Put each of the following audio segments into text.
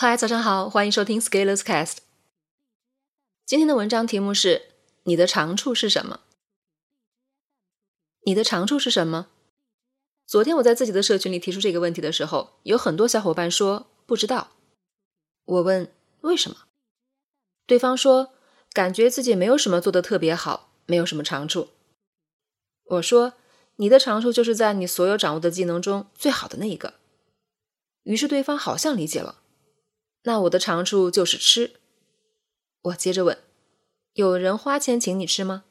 嗨，早上好，欢迎收听 Scalers Cast。今天的文章题目是：你的长处是什么？你的长处是什么？昨天我在自己的社群里提出这个问题的时候，有很多小伙伴说不知道。我问为什么，对方说感觉自己没有什么做的特别好，没有什么长处。我说你的长处就是在你所有掌握的技能中最好的那一个。于是对方好像理解了。那我的长处就是吃。我接着问：“有人花钱请你吃吗？”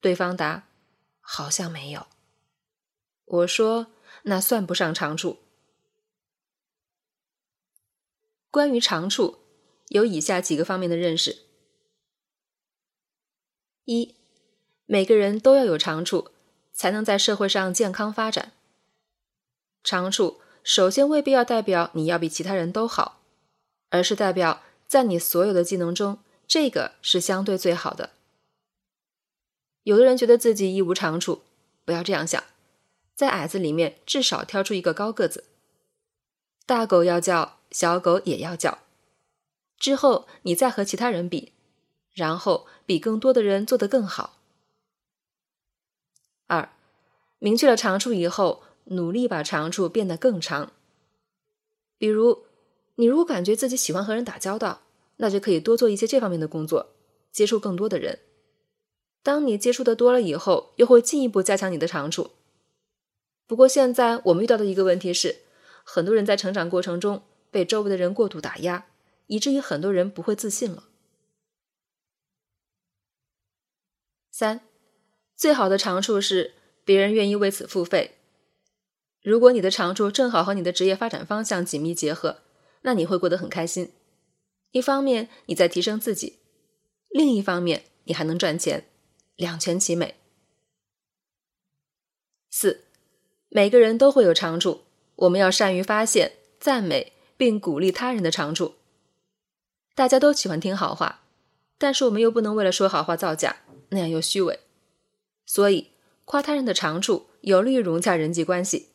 对方答：“好像没有。”我说：“那算不上长处。”关于长处，有以下几个方面的认识：一，每个人都要有长处，才能在社会上健康发展。长处首先未必要代表你要比其他人都好。而是代表在你所有的技能中，这个是相对最好的。有的人觉得自己一无长处，不要这样想，在矮子里面至少挑出一个高个子。大狗要叫，小狗也要叫。之后你再和其他人比，然后比更多的人做得更好。二，明确了长处以后，努力把长处变得更长，比如。你如果感觉自己喜欢和人打交道，那就可以多做一些这方面的工作，接触更多的人。当你接触的多了以后，又会进一步加强你的长处。不过现在我们遇到的一个问题是，很多人在成长过程中被周围的人过度打压，以至于很多人不会自信了。三，最好的长处是别人愿意为此付费。如果你的长处正好和你的职业发展方向紧密结合。那你会过得很开心。一方面你在提升自己，另一方面你还能赚钱，两全其美。四，每个人都会有长处，我们要善于发现、赞美并鼓励他人的长处。大家都喜欢听好话，但是我们又不能为了说好话造假，那样又虚伪。所以夸他人的长处有利于融洽人际关系。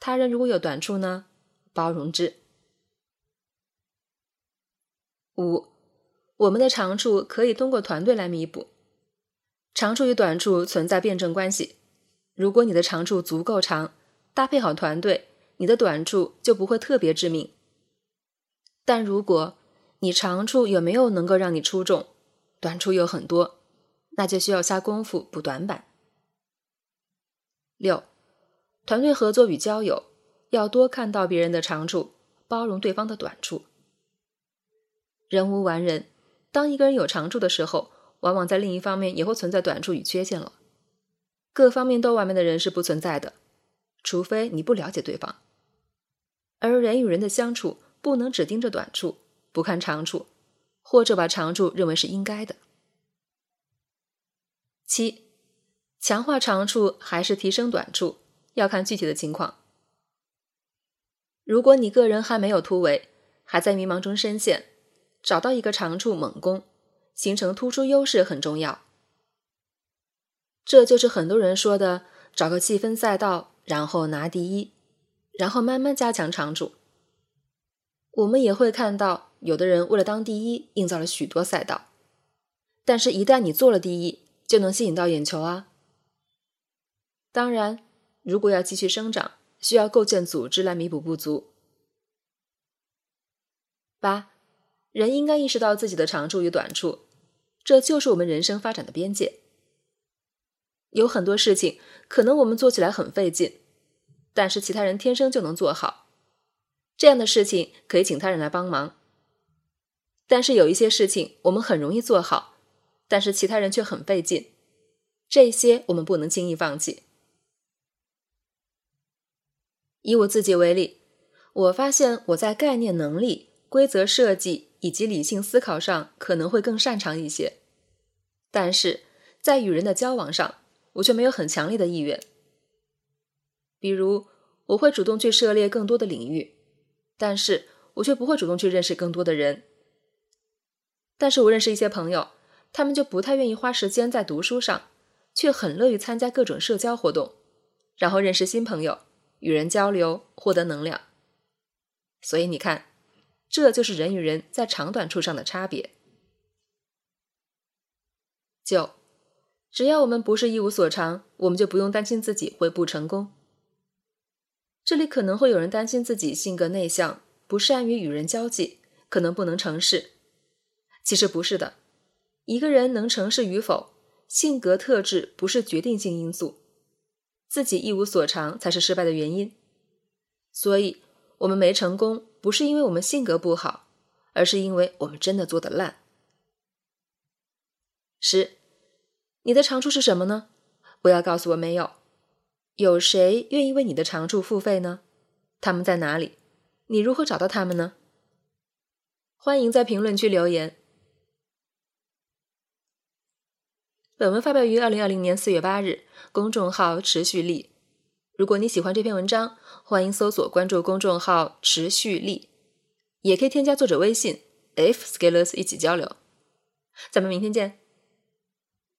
他人如果有短处呢，包容之。五，我们的长处可以通过团队来弥补。长处与短处存在辩证关系。如果你的长处足够长，搭配好团队，你的短处就不会特别致命。但如果你长处有没有能够让你出众，短处又很多，那就需要下功夫补短板。六，团队合作与交友要多看到别人的长处，包容对方的短处。人无完人，当一个人有长处的时候，往往在另一方面也会存在短处与缺陷了。各方面都完美的人是不存在的，除非你不了解对方。而人与人的相处，不能只盯着短处，不看长处，或者把长处认为是应该的。七，强化长处还是提升短处，要看具体的情况。如果你个人还没有突围，还在迷茫中深陷。找到一个长处猛攻，形成突出优势很重要。这就是很多人说的找个细分赛道，然后拿第一，然后慢慢加强长处。我们也会看到，有的人为了当第一，营造了许多赛道，但是，一旦你做了第一，就能吸引到眼球啊。当然，如果要继续生长，需要构建组织来弥补不足。八。人应该意识到自己的长处与短处，这就是我们人生发展的边界。有很多事情可能我们做起来很费劲，但是其他人天生就能做好，这样的事情可以请他人来帮忙。但是有一些事情我们很容易做好，但是其他人却很费劲，这些我们不能轻易放弃。以我自己为例，我发现我在概念能力、规则设计。以及理性思考上可能会更擅长一些，但是在与人的交往上，我却没有很强烈的意愿。比如，我会主动去涉猎更多的领域，但是我却不会主动去认识更多的人。但是我认识一些朋友，他们就不太愿意花时间在读书上，却很乐于参加各种社交活动，然后认识新朋友，与人交流，获得能量。所以你看。这就是人与人在长短处上的差别。九，只要我们不是一无所长，我们就不用担心自己会不成功。这里可能会有人担心自己性格内向，不善于与人交际，可能不能成事。其实不是的，一个人能成事与否，性格特质不是决定性因素，自己一无所长才是失败的原因。所以，我们没成功，不是因为我们性格不好，而是因为我们真的做的烂。十，你的长处是什么呢？不要告诉我没有。有谁愿意为你的长处付费呢？他们在哪里？你如何找到他们呢？欢迎在评论区留言。本文发表于二零二零年四月八日，公众号持续力。如果你喜欢这篇文章，欢迎搜索关注公众号持续力，也可以添加作者微信 f scalers 一起交流。咱们明天见。